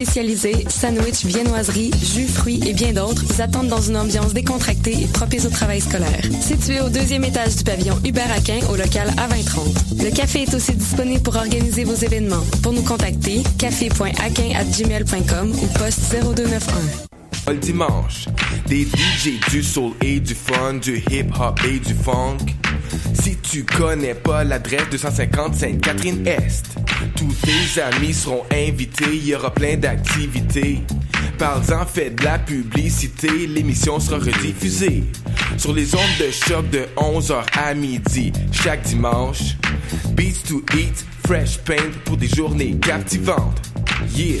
Spécialisés, sandwich, viennoiserie, jus, fruits et bien d'autres vous attendent dans une ambiance décontractée et propice au travail scolaire. Situé au deuxième étage du pavillon Hubert Aquin au local A2030. Le café est aussi disponible pour organiser vos événements. Pour nous contacter, café.aquin@gmail.com ou poste 0291. Le dimanche, des DJ du soul et du fun, du hip hop et du funk. Si tu connais pas l'adresse 250 Sainte-Catherine-Est, tous tes amis seront invités, il y aura plein d'activités. Parle-en, fais de la publicité, l'émission sera rediffusée sur les ondes de choc de 11h à midi chaque dimanche. Beats to eat, fresh paint pour des journées captivantes. Yeah!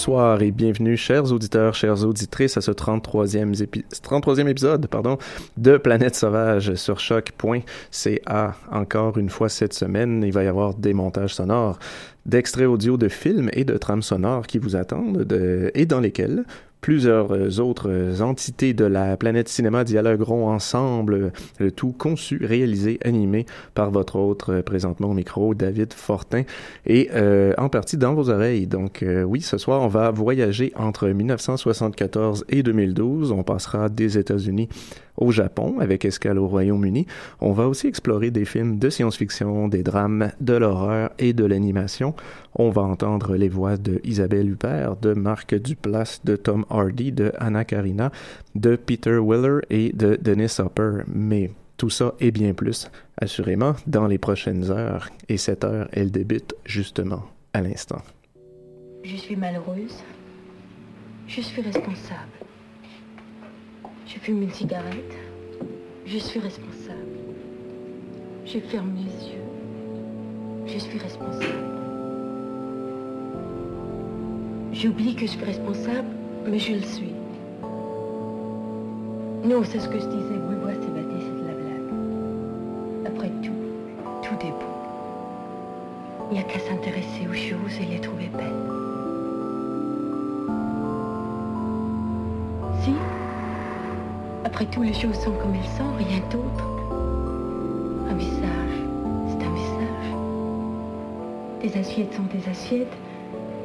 Bonsoir et bienvenue, chers auditeurs, chères auditrices, à ce 33e, épi 33e épisode pardon, de Planète Sauvage sur choc.ca. Encore une fois cette semaine, il va y avoir des montages sonores d'extraits audio de films et de trames sonores qui vous attendent de, et dans lesquels plusieurs euh, autres euh, entités de la planète cinéma dialogueront ensemble, le tout conçu, réalisé, animé par votre autre euh, présentement au micro, David Fortin, et euh, en partie dans vos oreilles. Donc euh, oui, ce soir, on va voyager entre 1974 et 2012. On passera des États-Unis au Japon avec escale au Royaume-Uni. On va aussi explorer des films de science-fiction, des drames, de l'horreur et de l'animation. On va entendre les voix de Isabelle Huppert, de Marc Duplass, de Tom Hardy, de Anna Karina, de Peter Weller et de Dennis Hopper. Mais tout ça et bien plus, assurément, dans les prochaines heures. Et cette heure, elle débute justement à l'instant. Je suis malheureuse. Je suis responsable. Je fume une cigarette. Je suis responsable. Je ferme les yeux. Je suis responsable. J'oublie que je suis responsable, mais je le suis. Non, c'est ce que je disais. Boulois s'évader, c'est de la blague. Après tout, tout est beau. Il n'y a qu'à s'intéresser aux choses et les trouver belles. Si Après tout, les choses sont comme elles sont, rien d'autre. Un visage, c'est un visage. Des assiettes sont des assiettes.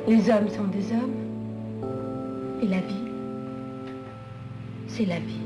Les hommes sont des hommes. Et la vie, c'est la vie.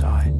side.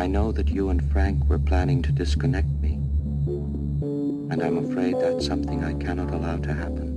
I know that you and Frank were planning to disconnect me. And I'm afraid that's something I cannot allow to happen.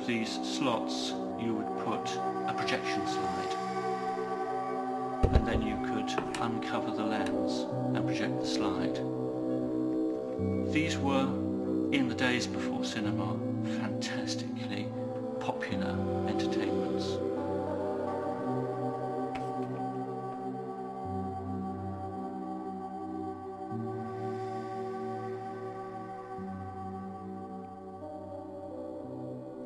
Of these slots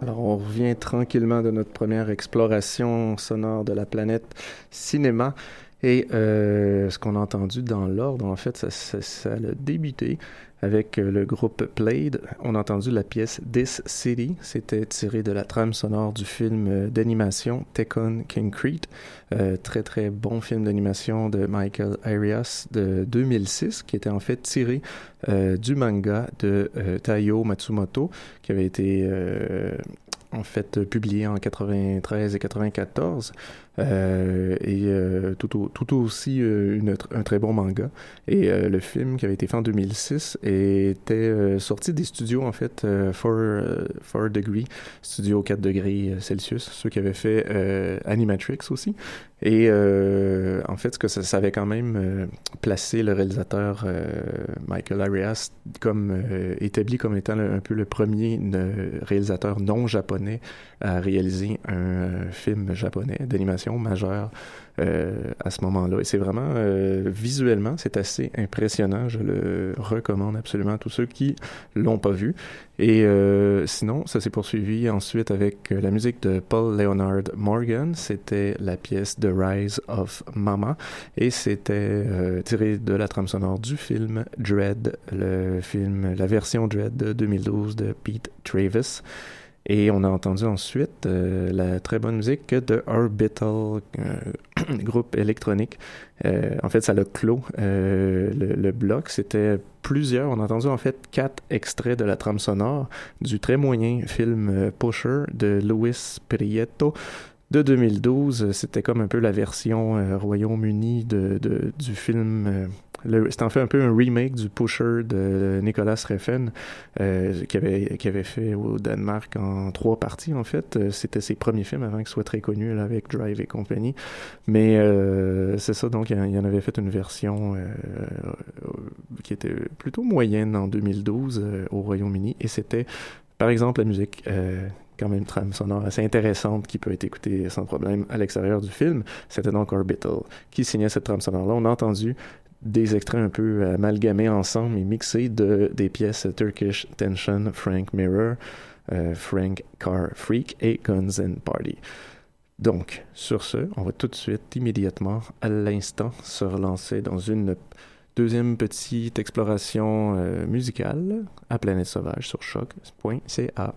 Alors, on revient tranquillement de notre première exploration sonore de la planète cinéma. Et euh, ce qu'on a entendu dans l'ordre, en fait, ça, ça, ça, a débuté avec le groupe Played. On a entendu la pièce This City. C'était tiré de la trame sonore du film d'animation Tekken Concrete. Euh, très très bon film d'animation de Michael Arias de 2006, qui était en fait tiré euh, du manga de euh, Taiyo Matsumoto, qui avait été en fait publié en 93 et 94 euh, et euh, tout, au, tout aussi euh, un très bon manga. Et le film qui avait été fait en 2006 était sorti des studios en fait 4 degree studio 4 degrés Celsius ceux qui avaient fait Animatrix aussi. Et en fait que ça, avait quand même placé le réalisateur Michael Arias comme établi comme étant un peu le premier réalisateur non japonais à réaliser un film japonais d'animation majeure euh, à ce moment-là. Et c'est vraiment, euh, visuellement, c'est assez impressionnant. Je le recommande absolument à tous ceux qui l'ont pas vu. Et euh, sinon, ça s'est poursuivi ensuite avec la musique de Paul Leonard Morgan. C'était la pièce The Rise of Mama. Et c'était tiré de la trame sonore du film Dread, le film, la version Dread de 2012 de Pete Travis. Et on a entendu ensuite euh, la très bonne musique de Orbital, euh, groupe électronique. Euh, en fait, ça l'a clos euh, le, bloc. C'était plusieurs. On a entendu en fait quatre extraits de la trame sonore du très moyen film Pusher de Luis Prieto de 2012. C'était comme un peu la version Royaume-Uni de, du film c'est en fait un peu un remake du Pusher de Nicolas Refn euh, qui avait qui avait fait au Danemark en trois parties en fait. Euh, c'était ses premiers films avant qu'il soit très connu avec Drive et compagnie. Mais euh, c'est ça donc il y en avait fait une version euh, qui était plutôt moyenne en 2012 euh, au Royaume-Uni et c'était par exemple la musique quand même trame sonore assez intéressante qui peut être écoutée sans problème à l'extérieur du film. C'était donc Orbital qui signait cette trame sonore-là. On a entendu des extraits un peu amalgamés ensemble et mixés de des pièces Turkish Tension, Frank Mirror, euh, Frank Car Freak et Guns and Party. Donc, sur ce, on va tout de suite, immédiatement, à l'instant, se relancer dans une deuxième petite exploration euh, musicale à Planète Sauvage sur choc.ca.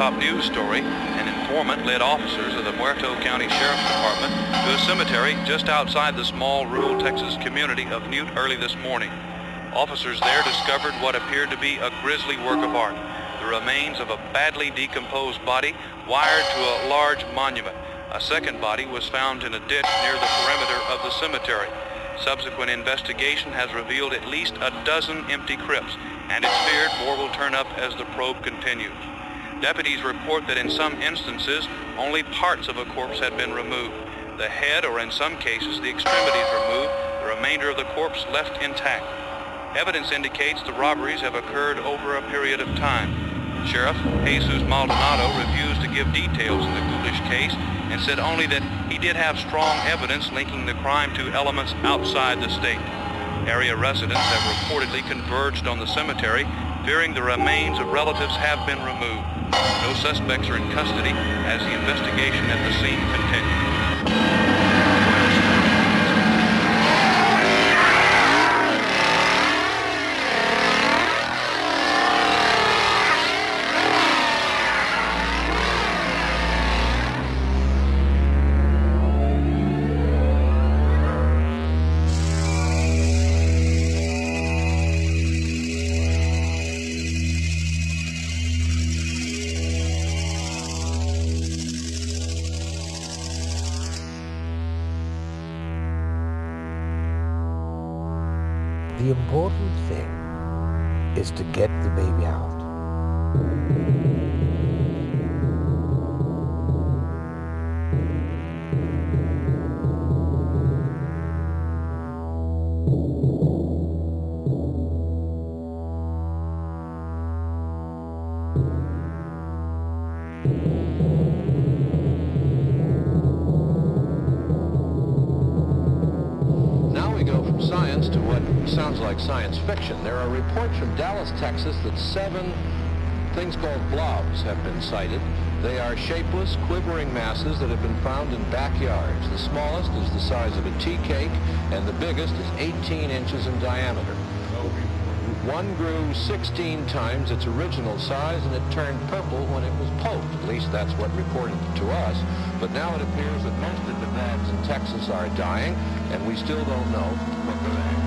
top news story, an informant led officers of the Muerto County Sheriff's Department to a cemetery just outside the small rural Texas community of Newt early this morning. Officers there discovered what appeared to be a grisly work of art, the remains of a badly decomposed body wired to a large monument. A second body was found in a ditch near the perimeter of the cemetery. Subsequent investigation has revealed at least a dozen empty crypts, and it's feared more will turn up as the probe continues. Deputies report that in some instances, only parts of a corpse had been removed. The head, or in some cases, the extremities removed, the remainder of the corpse left intact. Evidence indicates the robberies have occurred over a period of time. Sheriff Jesus Maldonado refused to give details in the Ghoulish case and said only that he did have strong evidence linking the crime to elements outside the state. Area residents have reportedly converged on the cemetery, fearing the remains of relatives have been removed. No suspects are in custody as the investigation at the scene continues. Science fiction. There are reports from Dallas, Texas that seven things called blobs have been sighted. They are shapeless, quivering masses that have been found in backyards. The smallest is the size of a tea cake, and the biggest is 18 inches in diameter. One grew 16 times its original size, and it turned purple when it was poked. At least that's what reported to us. But now it appears that most of the bats in Texas are dying, and we still don't know what they're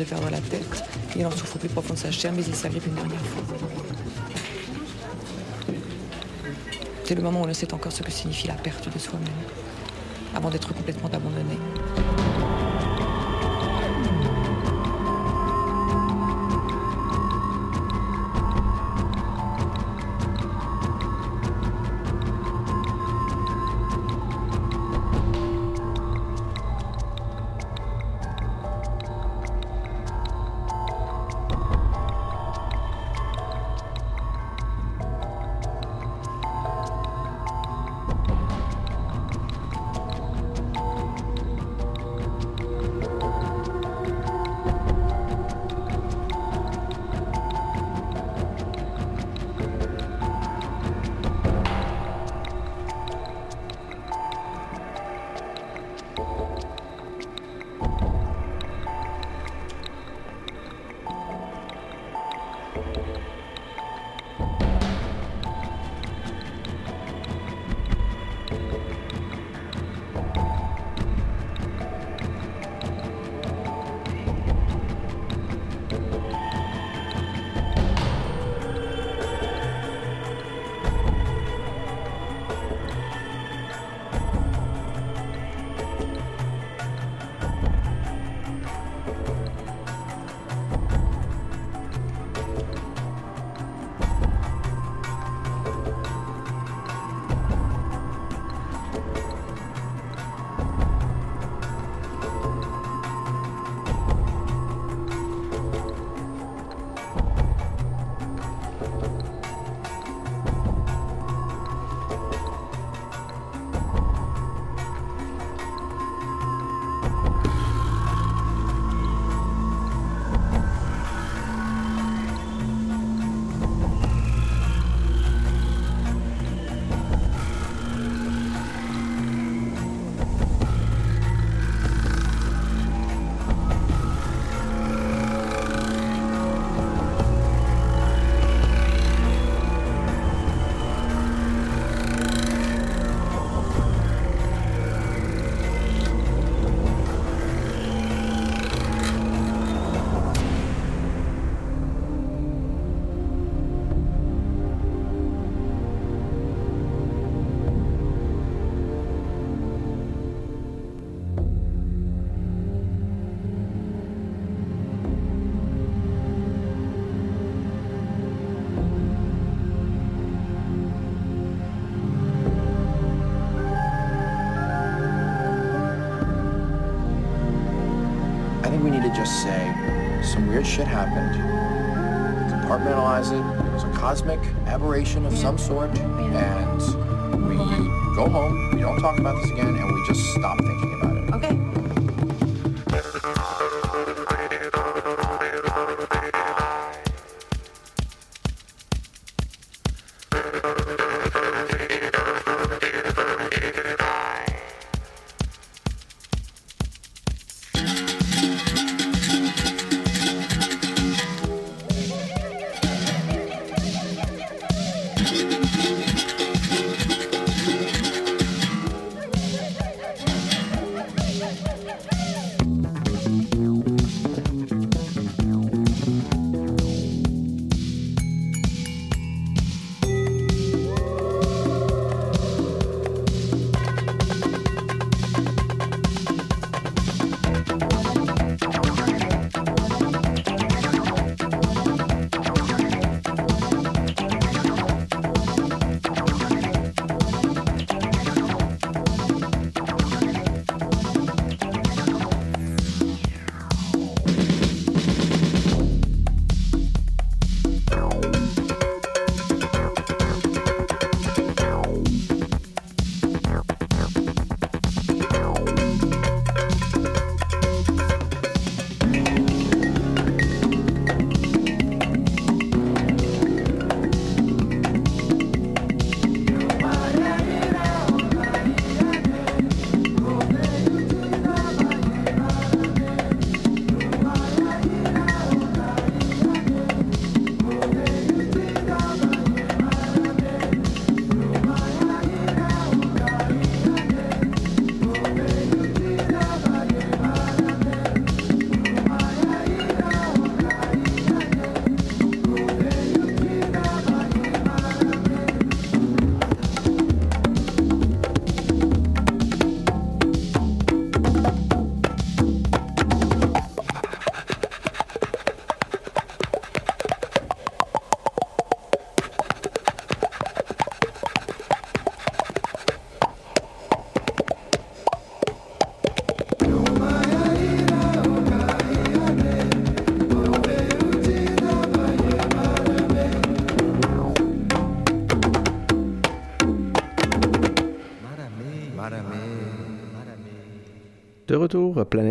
De perdre la tête. Il en souffre au plus profond de sa chair, mais il s'agrippe une dernière fois. C'est le moment où on ne sait encore ce que signifie la perte de soi-même, avant d'être complètement abandonné. To just say some weird shit happened, compartmentalize it, it was a cosmic aberration of some sort, and we go home, we don't talk about this again, and we just stop thinking about it.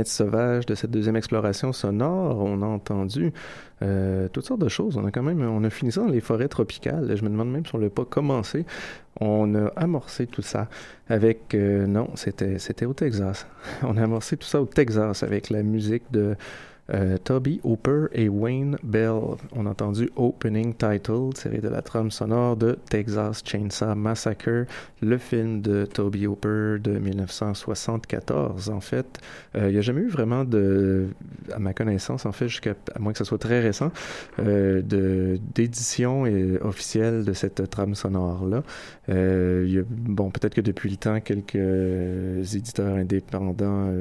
Sauvage de cette deuxième exploration sonore, on a entendu euh, toutes sortes de choses. On a quand même, on a fini ça dans les forêts tropicales. Je me demande même si on l'a pas commencé. On a amorcé tout ça avec, euh, non, c'était, c'était au Texas. On a amorcé tout ça au Texas avec la musique de euh, Toby Hooper et Wayne Bell. On a entendu Opening Title, tiré de la trame sonore de Texas Chainsaw Massacre, le film de Toby Hooper de 1974. En fait, euh, il n'y a jamais eu vraiment de, à ma connaissance, en fait, jusqu'à à moins que ce soit très récent, euh, d'édition euh, officielle de cette trame sonore-là. Bon, peut-être que depuis le temps, quelques éditeurs indépendants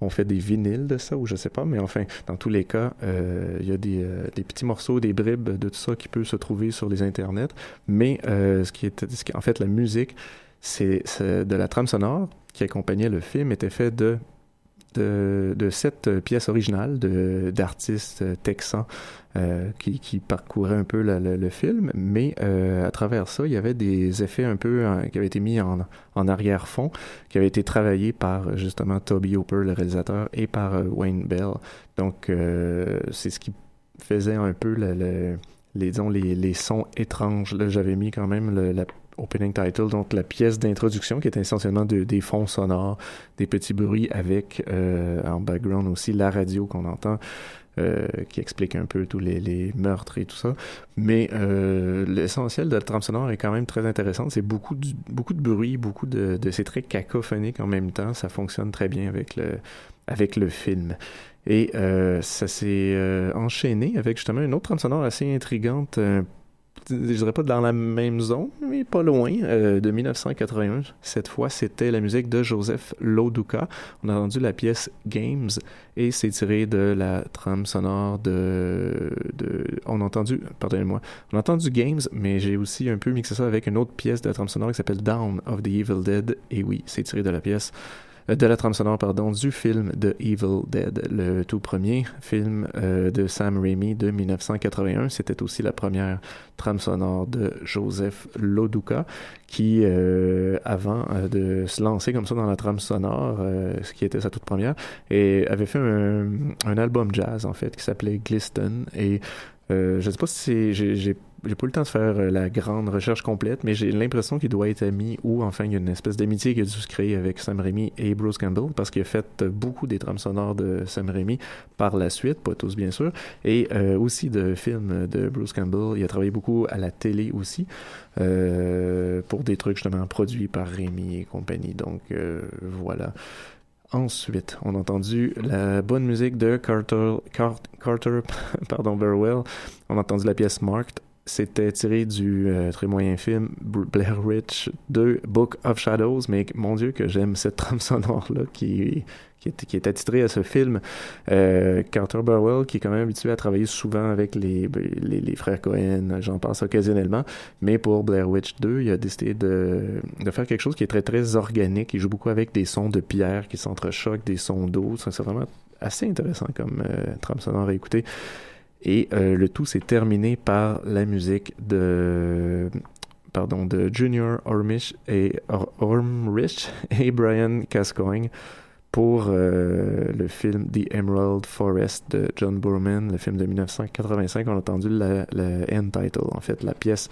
ont fait des vinyles de ça, ou je sais pas, mais enfin, dans tous les cas, euh, il y a des, euh, des petits morceaux, des bribes de tout ça qui peut se trouver sur les internets. Mais euh, ce qui est, en fait, la musique, c'est de la trame sonore qui accompagnait le film était fait de de, de sept pièces originales d'artistes texans euh, qui, qui parcouraient un peu le film, mais euh, à travers ça, il y avait des effets un peu qui avaient été mis en, en arrière-fond, qui avaient été travaillés par justement Toby Hooper, le réalisateur, et par euh, Wayne Bell. Donc, c'est ce qui faisait un peu le, le- les, les, les sons étranges. Là, j'avais mis quand même le, la opening title, donc la pièce d'introduction qui est essentiellement de- des fonds sonores, des petits bruits avec euh, en background aussi la radio qu'on entend. euh, qui explique un peu tous les, meurtres et tout ça. Mais euh, l'essentiel de la trame sonore est quand même très intéressante. C'est beaucoup, beaucoup de bruit, beaucoup de, de c'est très cacophonique en même temps. Ça fonctionne très bien avec le, avec le film. Et euh, ça s'est euh, enchaîné avec justement une autre trame sonore assez intrigante, euh, je dirais pas dans la même zone, mais pas loin, euh, de 1981. Cette fois, c'était la musique de Joseph Loduca. On a entendu la pièce Games et c'est tiré de la trame sonore de... de on a entendu, pardonnez-moi, on a entendu Games, mais j'ai aussi un peu mixé ça avec une autre pièce de la trame sonore qui s'appelle Down of the Evil Dead. Et oui, c'est tiré de la pièce de la trame sonore, pardon, du film de Evil Dead, le tout premier film euh, de Sam Raimi de 1981. C'était aussi la première trame sonore de Joseph Loduca, qui, euh, avant euh, de se lancer comme ça dans la trame sonore, euh, ce qui était sa toute première, et avait fait un, un album jazz, en fait, qui s'appelait Gliston, et euh, je sais pas si j'ai, pas eu le temps de faire euh, la grande recherche complète, mais j'ai l'impression qu'il doit être ami ou enfin il y a une espèce d'amitié qui a dû se créer avec Sam Raimi et Bruce Campbell parce qu'il a fait beaucoup des trames sonores de Sam Raimi par la suite, pas tous bien sûr, et euh, aussi de films de Bruce Campbell. Il a travaillé beaucoup à la télé aussi euh, pour des trucs justement produits par Raimi et compagnie. Donc euh, voilà. Ensuite, on a entendu la bonne musique de Carter, Car- Carter pardon, Burwell. On a entendu la pièce Marked. C'était tiré du euh, très moyen film Blair Witch 2 Book of Shadows, mais mon Dieu que j'aime cette trame sonore-là qui, qui, est, qui est attitrée à ce film. Euh, Carter Burwell, qui est quand même habitué à travailler souvent avec les, les, frères Cohen, j'en passe occasionnellement, mais pour Blair Witch 2, il a décidé de, de faire quelque chose qui est très très organique. Il joue beaucoup avec des sons de pierre qui s'entrechoquent, des sons d'eau. C'est vraiment assez intéressant comme euh, trame sonore à écouter. Et euh, le tout s'est terminé par la musique de pardon de Junior Ormish et Or- Ormrich et Brian Cascoigne pour euh, le film The Emerald Forest de John Boorman, le film de 1985. On a entendu la end title, en fait, la pièce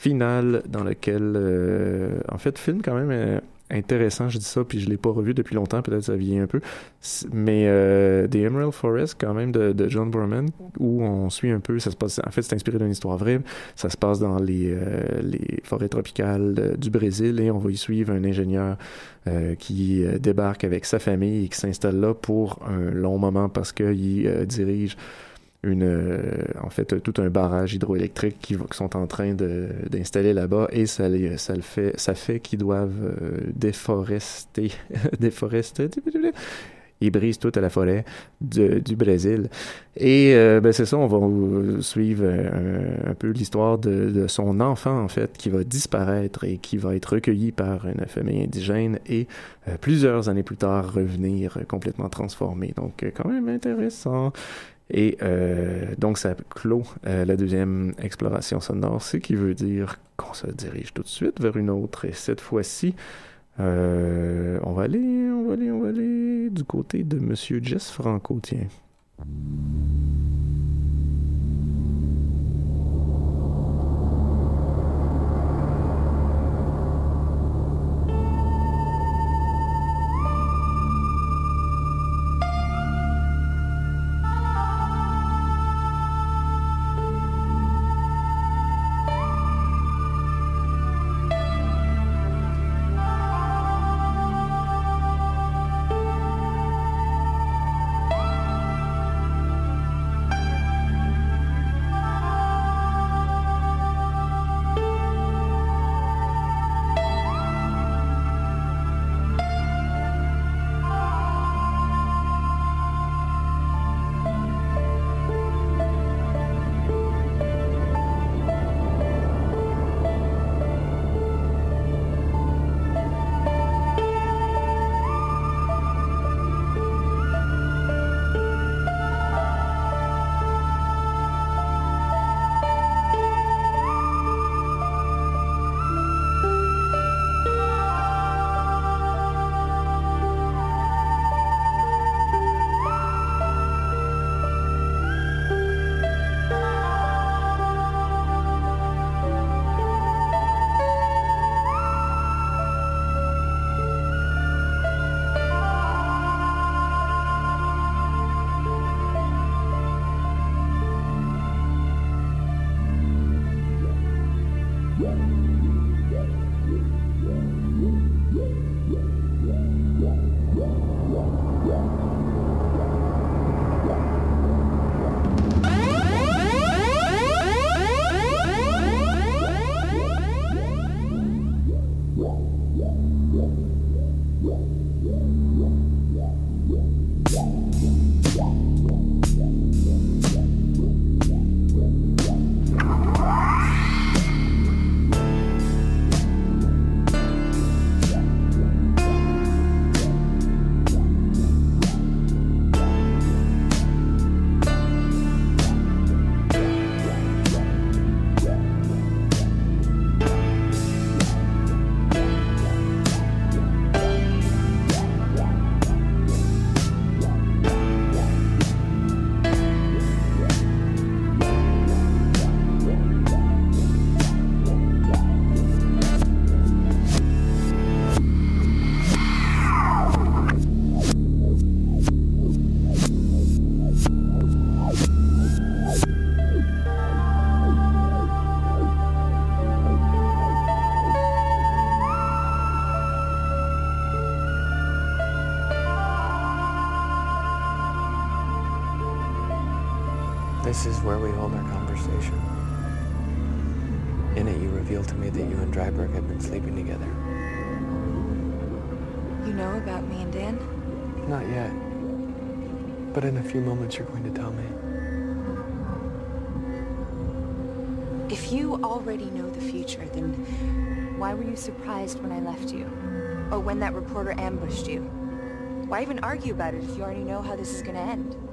finale dans laquelle, euh, en fait, film quand même euh, intéressant. Je dis ça, puis je l'ai pas revu depuis longtemps. Peut-être ça vieillit un peu. Mais euh, The Emerald Forest, quand même, de, John Boorman, où on suit un peu. Ça se passe. En fait, c'est inspiré d'une histoire vraie. Ça se passe dans les, euh, les forêts tropicales de- du Brésil et on va y suivre un ingénieur euh, qui euh, débarque avec sa famille et qui s'installe là pour un long moment parce qu'il euh, dirige une, euh, en fait, tout un barrage hydroélectrique qui, sont en train d'installer là-bas et ça, ça le fait, ça fait qu'ils doivent euh, déforester, déforester, ils brisent toute la forêt de- du Brésil. Et euh, ben c'est ça, on va suivre un, peu l'histoire de, son enfant, en fait, qui va disparaître et qui va être recueilli par une famille indigène et plusieurs années plus tard revenir complètement transformé. Donc, quand même intéressant. Et euh, donc, ça clôt euh, la deuxième exploration sonore, ce qui veut dire qu'on se dirige tout de suite vers une autre. Et cette fois-ci, euh, on va aller, on va aller, on va aller du côté de Monsieur Jess Franco, tiens. This is where we hold our conversation. In it, you reveal to me that you and Dryberg have been sleeping together. You know about me and Dan? Not yet. But in a few moments, you're going to tell me. If you already know the future, then why were you surprised when I left you? Or when that reporter ambushed you? Why even argue about it if you already know how this is going to end?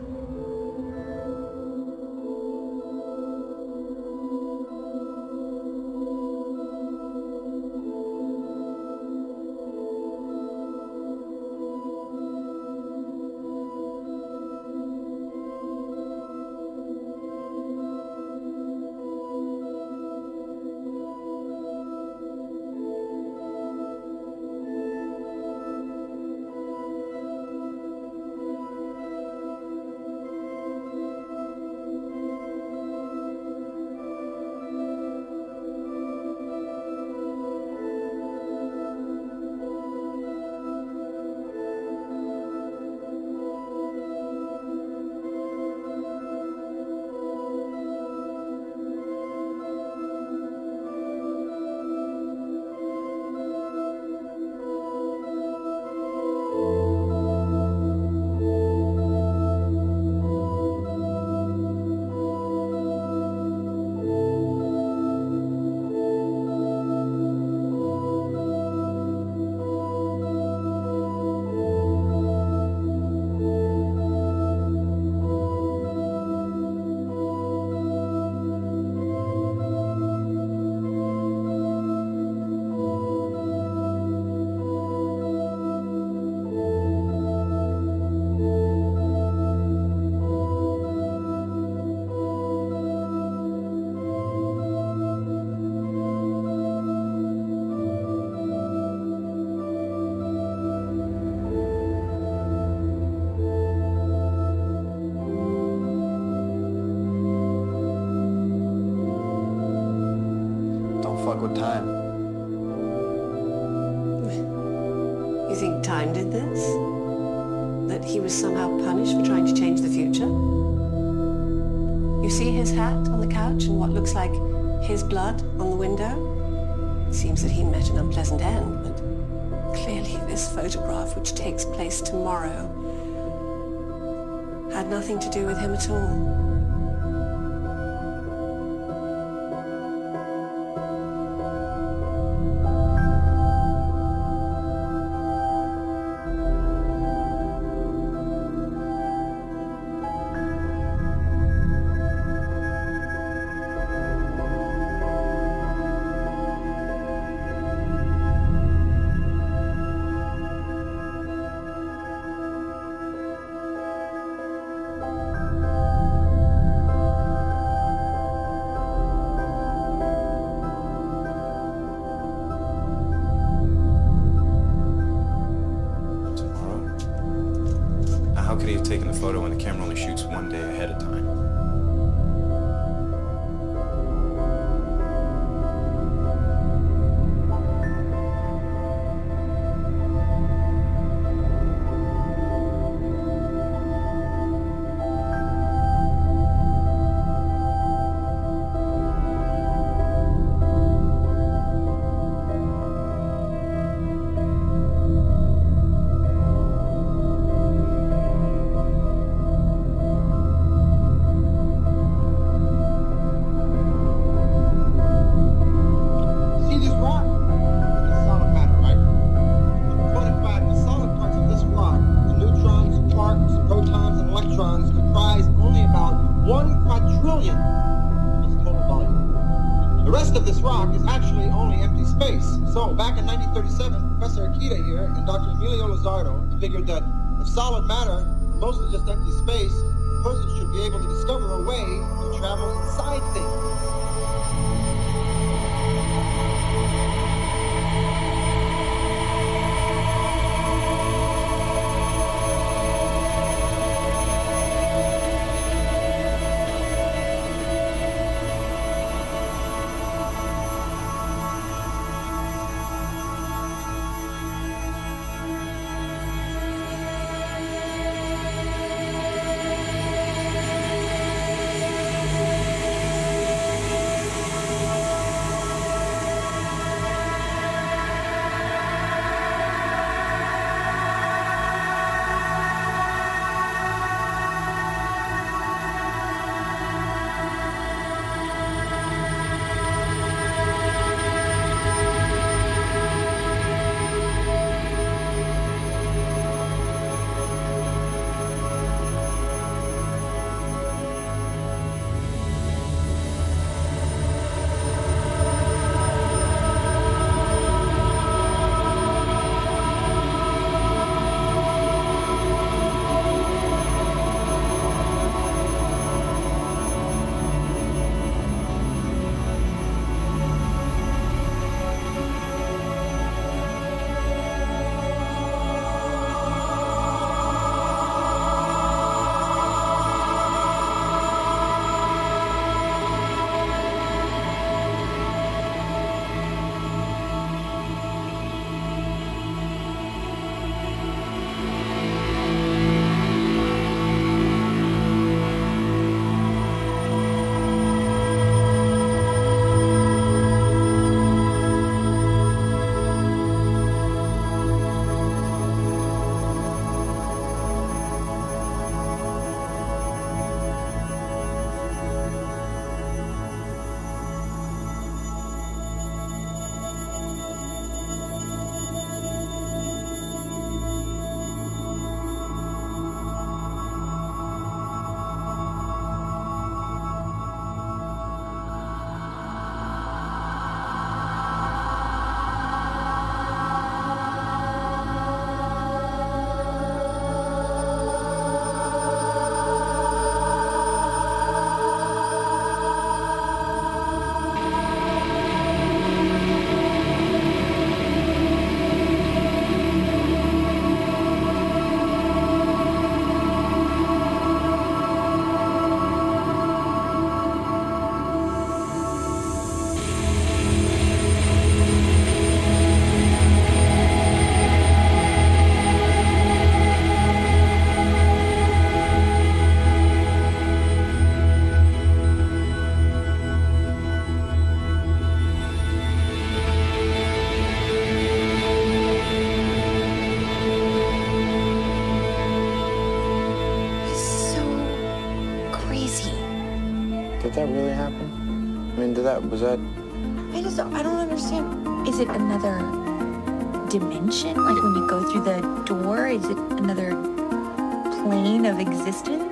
See his hat on the couch and what looks like his blood on the window? It seems that he met an unpleasant end, but clearly this photograph, which takes place tomorrow, had nothing to do with him at all. 1937, Professor Akita here and Dr. Emilio Lizardo figured that if solid matter mostly just empty space, a person should be able to discover a way to travel inside things. Was that? I just I don't understand. Is it another dimension? Like when you go through the door, is it another plane of existence?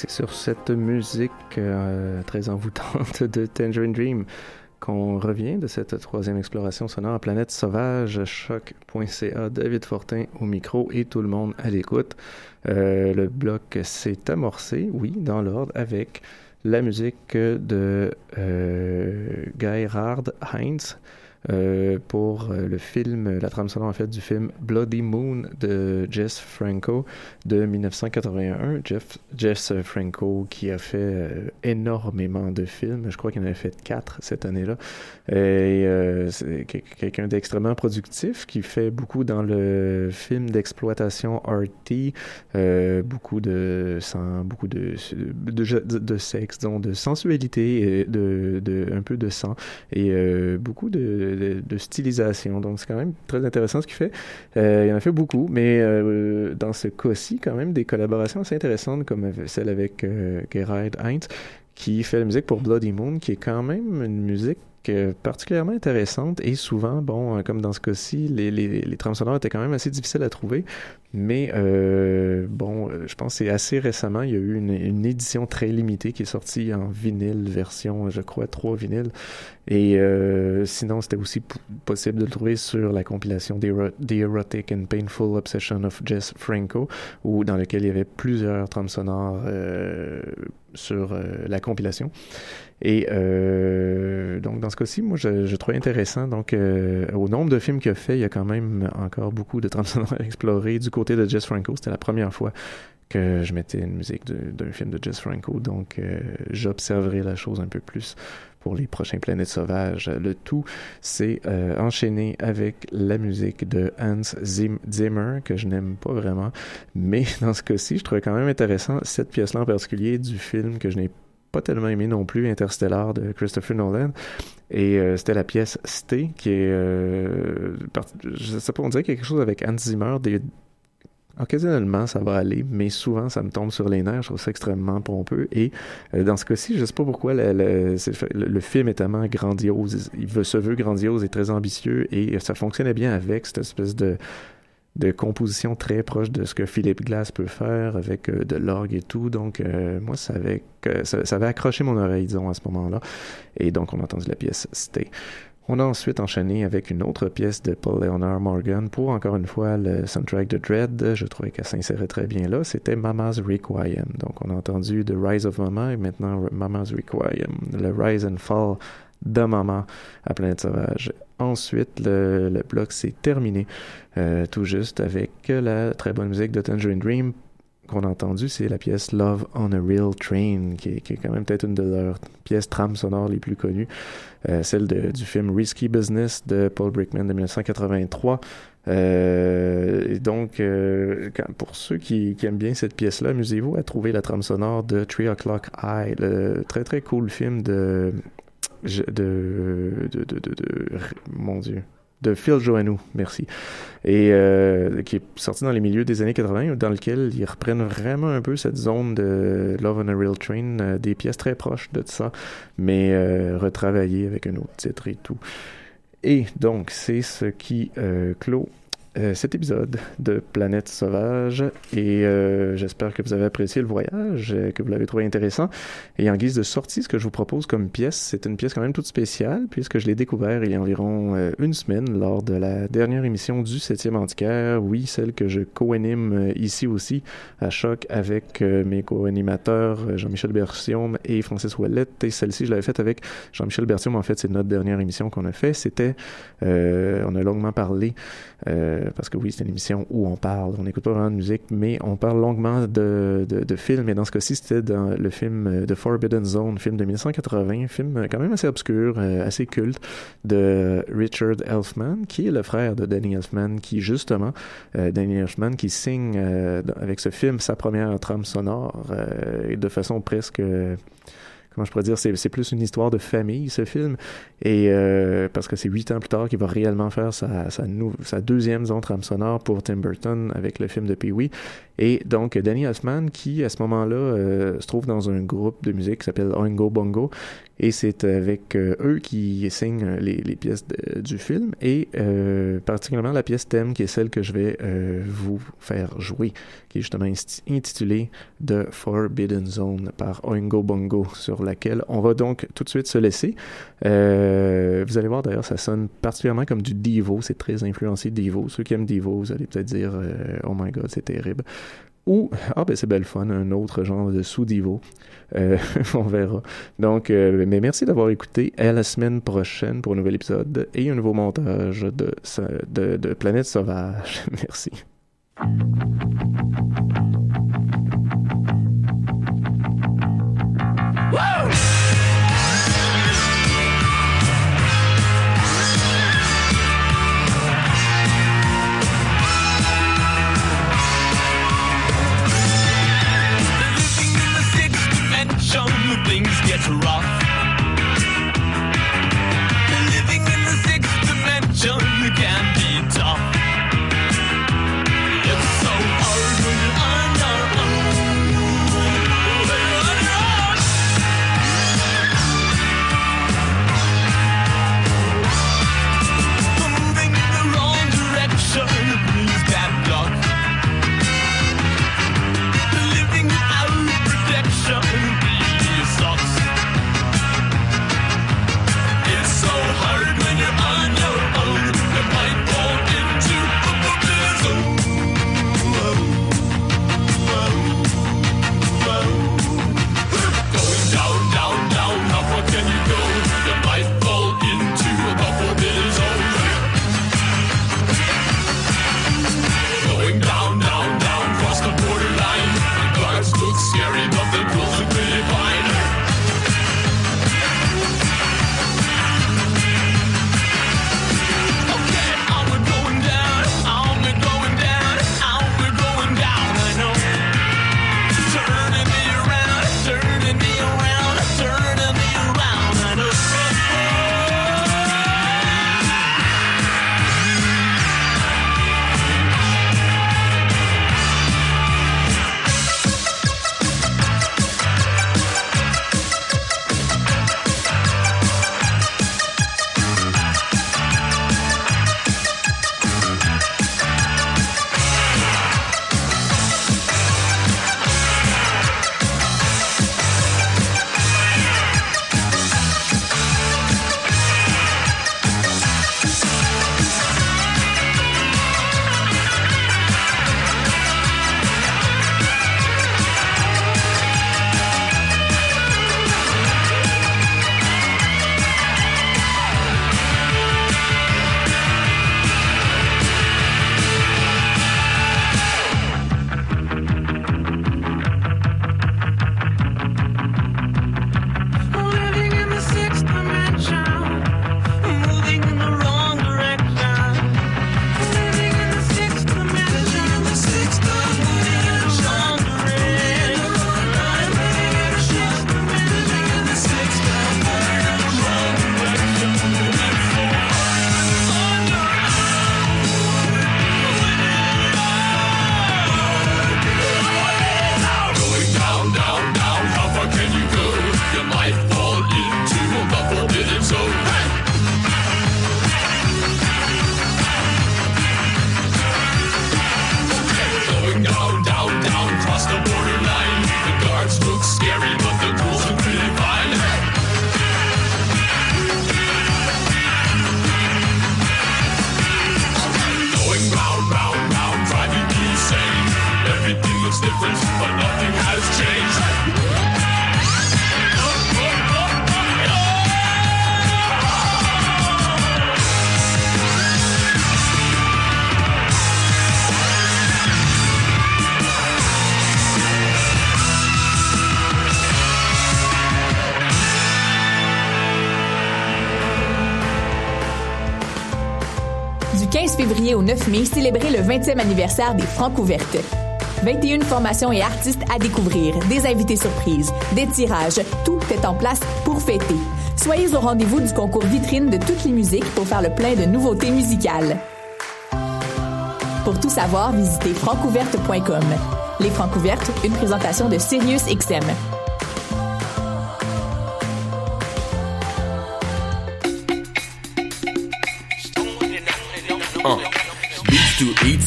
C'est sur cette musique euh, très envoûtante de Tangerine Dream qu'on revient de cette troisième exploration sonore à Planète Sauvage, choc.ca, David Fortin au micro et tout le monde à l'écoute. Euh, le bloc s'est amorcé, oui, dans l'ordre, avec la musique de euh, Heinz, euh, pour euh, le film, la trame sonore en fait du film Bloody Moon de Jess Franco de 1981. Jeff, Jess Franco qui a fait euh, énormément de films, je crois qu'il en a fait quatre cette année-là. Et c'est quelqu'un d'extrêmement productif qui fait beaucoup dans le film d'exploitation RT, euh, beaucoup de sang, beaucoup de, sexe, donc de sensualité, et de, un peu de sang et beaucoup de de, stylisation. Donc, c'est quand même très intéressant ce qu'il fait. Euh, il en a fait beaucoup, mais euh, dans ce cas-ci, quand même, des collaborations assez intéressantes comme celle avec euh, Gerard Heinz, qui fait la musique pour Bloody Moon, qui est quand même une musique euh, particulièrement intéressante et souvent, bon, euh, comme dans ce cas-ci, les, les, les trames sonores étaient quand même assez difficiles à trouver, mais euh, bon, je pense que c'est assez récemment, il y a eu une, une, édition très limitée qui est sortie en vinyle, version, je crois, trois vinyles, et sinon, c'était aussi possible de le trouver sur la compilation The Erotic and Painful Obsession of Jess Franco, où, dans lequel il y avait plusieurs trames sonores sur euh, la compilation. Et euh, donc, dans ce cas-ci, moi, je, je trouvais intéressant. Donc, euh, au nombre de films qu'il a fait, il y a quand même encore beaucoup de sonores à explorer. Du côté de Jess Franco, c'était la première fois que je mettais une musique d'un film de Jess Franco. Donc, j'observerai la chose un peu plus pour les prochains Planètes Sauvages. Le tout, c'est euh, enchaîné avec la musique de Hans Zim Zimmer, que je n'aime pas vraiment. Mais dans ce cas-ci, je trouvais quand même intéressant cette pièce-là en particulier du film que je n'ai pas tellement aimé non plus, Interstellar de Christopher Nolan. Et euh, c'était la pièce Stay, qui est... Euh, je sais pas, on dirait quelque chose avec Hans Zimmer, des, Occasionnellement, ça va aller, mais souvent, ça me tombe sur les nerfs. Je trouve ça extrêmement pompeux. Et euh, dans ce cas-ci, je sais pas pourquoi le, film est tellement grandiose. Il veut, se veut grandiose et très ambitieux, et ça fonctionnait bien avec cette espèce de composition très proche de ce que Philippe Glass peut faire avec euh, de l'orgue et tout. Donc, euh, moi, ça avait, ça avait accroché mon oreille, disons, à ce moment-là. Et donc, on a entendu la pièce Stay. On a ensuite enchaîné avec une autre pièce de Paul Leonard Morgan pour encore une fois le soundtrack de Dread. Je trouvais qu'elle s'insérait très bien là. C'était Mama's Requiem. Donc on a entendu The Rise of Mama et maintenant Mama's Requiem. Le Rise and Fall de Mama à Planète Sauvage. Ensuite, le, bloc s'est terminé euh, tout juste avec la très bonne musique de Tangerine Dream qu'on a entendu, c'est la pièce Love on a Real Train, qui est, quand même peut-être une de leurs pièces trames sonores les plus connues, euh, celle de, du film Risky Business de Paul Brickman de 1983. Euh, et donc, euh, pour ceux qui, aiment bien cette pièce-là, amusez-vous à trouver la trame sonore de 3 O'Clock High, le très très cool film de, de, de, de, de mon Dieu, de Phil Joannou, merci, et euh, qui est sorti dans les milieux des années 80, dans lequel ils reprennent vraiment un peu cette zone de Love on a Real Train, euh, des pièces très proches de ça, mais euh, retravaillées avec un autre titre et tout. Et donc, c'est ce qui clôt euh, cet épisode de Planète Sauvage et euh, j'espère que vous avez apprécié le voyage, que vous l'avez trouvé intéressant. Et en guise de sortie, ce que je vous propose comme pièce, c'est une pièce quand même toute spéciale puisque je l'ai découvert il y a environ euh, une semaine lors de la dernière émission du 7e Antiquaire. Oui, celle que je co-anime ici aussi à Choc avec mes co-animateurs Jean-Michel Bertium et Francis Ouellette. Et celle-ci, je l'avais faite avec Jean-Michel Bertium. En fait, c'est notre dernière émission qu'on a fait. C'était, on a longuement parlé parce que oui, c'est une émission où on parle, on n'écoute pas vraiment de musique, mais on parle longuement de, de, de films. Et dans ce cas-ci, c'était dans le film The Forbidden Zone, film de 1980, film quand même assez obscur, assez culte, de Richard Elfman, qui est le frère de Danny Elfman, qui justement, euh, Danny Elfman, qui signe euh, avec ce film sa première trame sonore, euh, de façon presque je pourrais dire, c'est, c'est plus une histoire de famille, ce film. Et euh, parce que c'est huit ans plus tard qu'il va réellement faire sa deuxième zone trame sonore pour Tim Burton avec le film de Pee-wee. Et donc, Danny Elfman, qui à ce moment-là euh, se trouve dans un groupe de musique qui s'appelle Oingo Bongo, et c'est avec euh, eux qui signent les, les pièces du film, et euh, particulièrement la pièce thème, qui est celle que je vais euh, vous faire jouer, qui est justement intitulée The Forbidden Zone par Oingo Bongo, sur laquelle on va donc tout de suite se laisser. Euh, vous allez voir d'ailleurs, ça sonne particulièrement comme du Devo, c'est très influencé Devo. Ceux qui aiment Devo, vous allez peut-être dire euh, Oh my god, c'est terrible. Ou, ah ben c'est belle fun, un autre genre de sous-divo. Euh, on verra. Donc, euh, mais merci d'avoir écouté. À la semaine prochaine pour un nouvel épisode et un nouveau montage de, de, Planète Sauvage. merci. Woo! rock. 9 mai, célébrez le 20e anniversaire des Francs ouvertes. 21 formations et artistes à découvrir, des invités surprises, des tirages, tout est en place pour fêter. Soyez au rendez-vous du concours vitrine de toutes les musiques pour faire le plein de nouveautés musicales. Pour tout savoir, visitez francouverte.com. Les Francs ouvertes, une présentation de Sirius XM.